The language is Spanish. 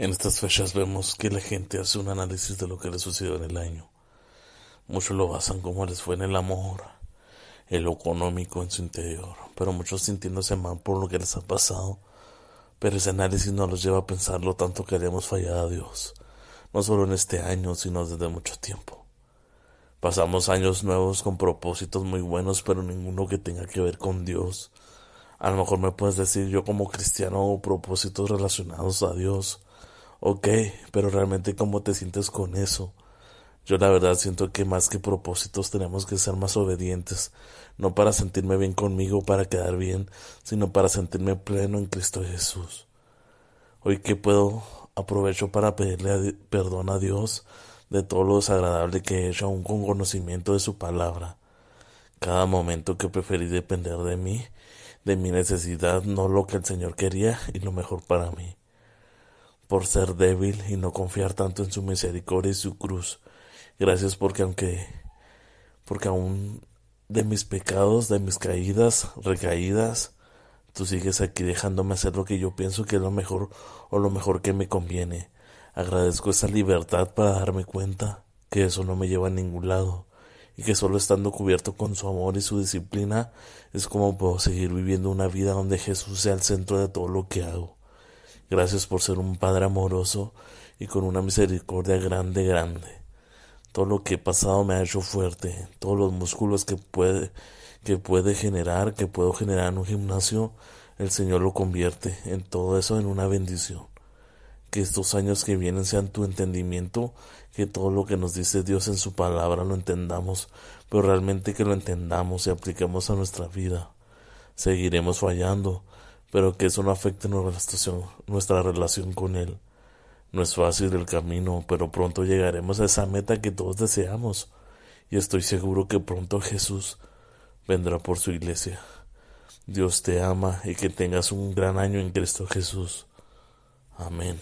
En estas fechas vemos que la gente hace un análisis de lo que le sucedió en el año. Muchos lo basan como les fue en el amor, en lo económico en su interior, pero muchos sintiéndose mal por lo que les ha pasado. Pero ese análisis no los lleva a pensar lo tanto que hemos fallado a Dios, no solo en este año, sino desde mucho tiempo. Pasamos años nuevos con propósitos muy buenos, pero ninguno que tenga que ver con Dios. A lo mejor me puedes decir yo como cristiano propósitos relacionados a Dios, Ok, pero realmente cómo te sientes con eso. Yo la verdad siento que más que propósitos tenemos que ser más obedientes, no para sentirme bien conmigo, para quedar bien, sino para sentirme pleno en Cristo Jesús. Hoy que puedo aprovecho para pedirle perdón a Dios de todo lo desagradable que he hecho aún con conocimiento de su palabra. Cada momento que preferí depender de mí, de mi necesidad, no lo que el Señor quería y lo mejor para mí por ser débil y no confiar tanto en su misericordia y su cruz. Gracias porque aunque porque aún de mis pecados, de mis caídas, recaídas, tú sigues aquí dejándome hacer lo que yo pienso que es lo mejor o lo mejor que me conviene. Agradezco esa libertad para darme cuenta que eso no me lleva a ningún lado y que solo estando cubierto con su amor y su disciplina es como puedo seguir viviendo una vida donde Jesús sea el centro de todo lo que hago. Gracias por ser un Padre amoroso y con una misericordia grande, grande. Todo lo que he pasado me ha hecho fuerte, todos los músculos que puede, que puede generar, que puedo generar en un gimnasio, el Señor lo convierte en todo eso en una bendición. Que estos años que vienen sean tu entendimiento, que todo lo que nos dice Dios en su palabra lo entendamos, pero realmente que lo entendamos y apliquemos a nuestra vida. Seguiremos fallando, pero que eso no afecte nuestra relación con Él. No es fácil el camino, pero pronto llegaremos a esa meta que todos deseamos, y estoy seguro que pronto Jesús vendrá por su iglesia. Dios te ama y que tengas un gran año en Cristo Jesús. Amén.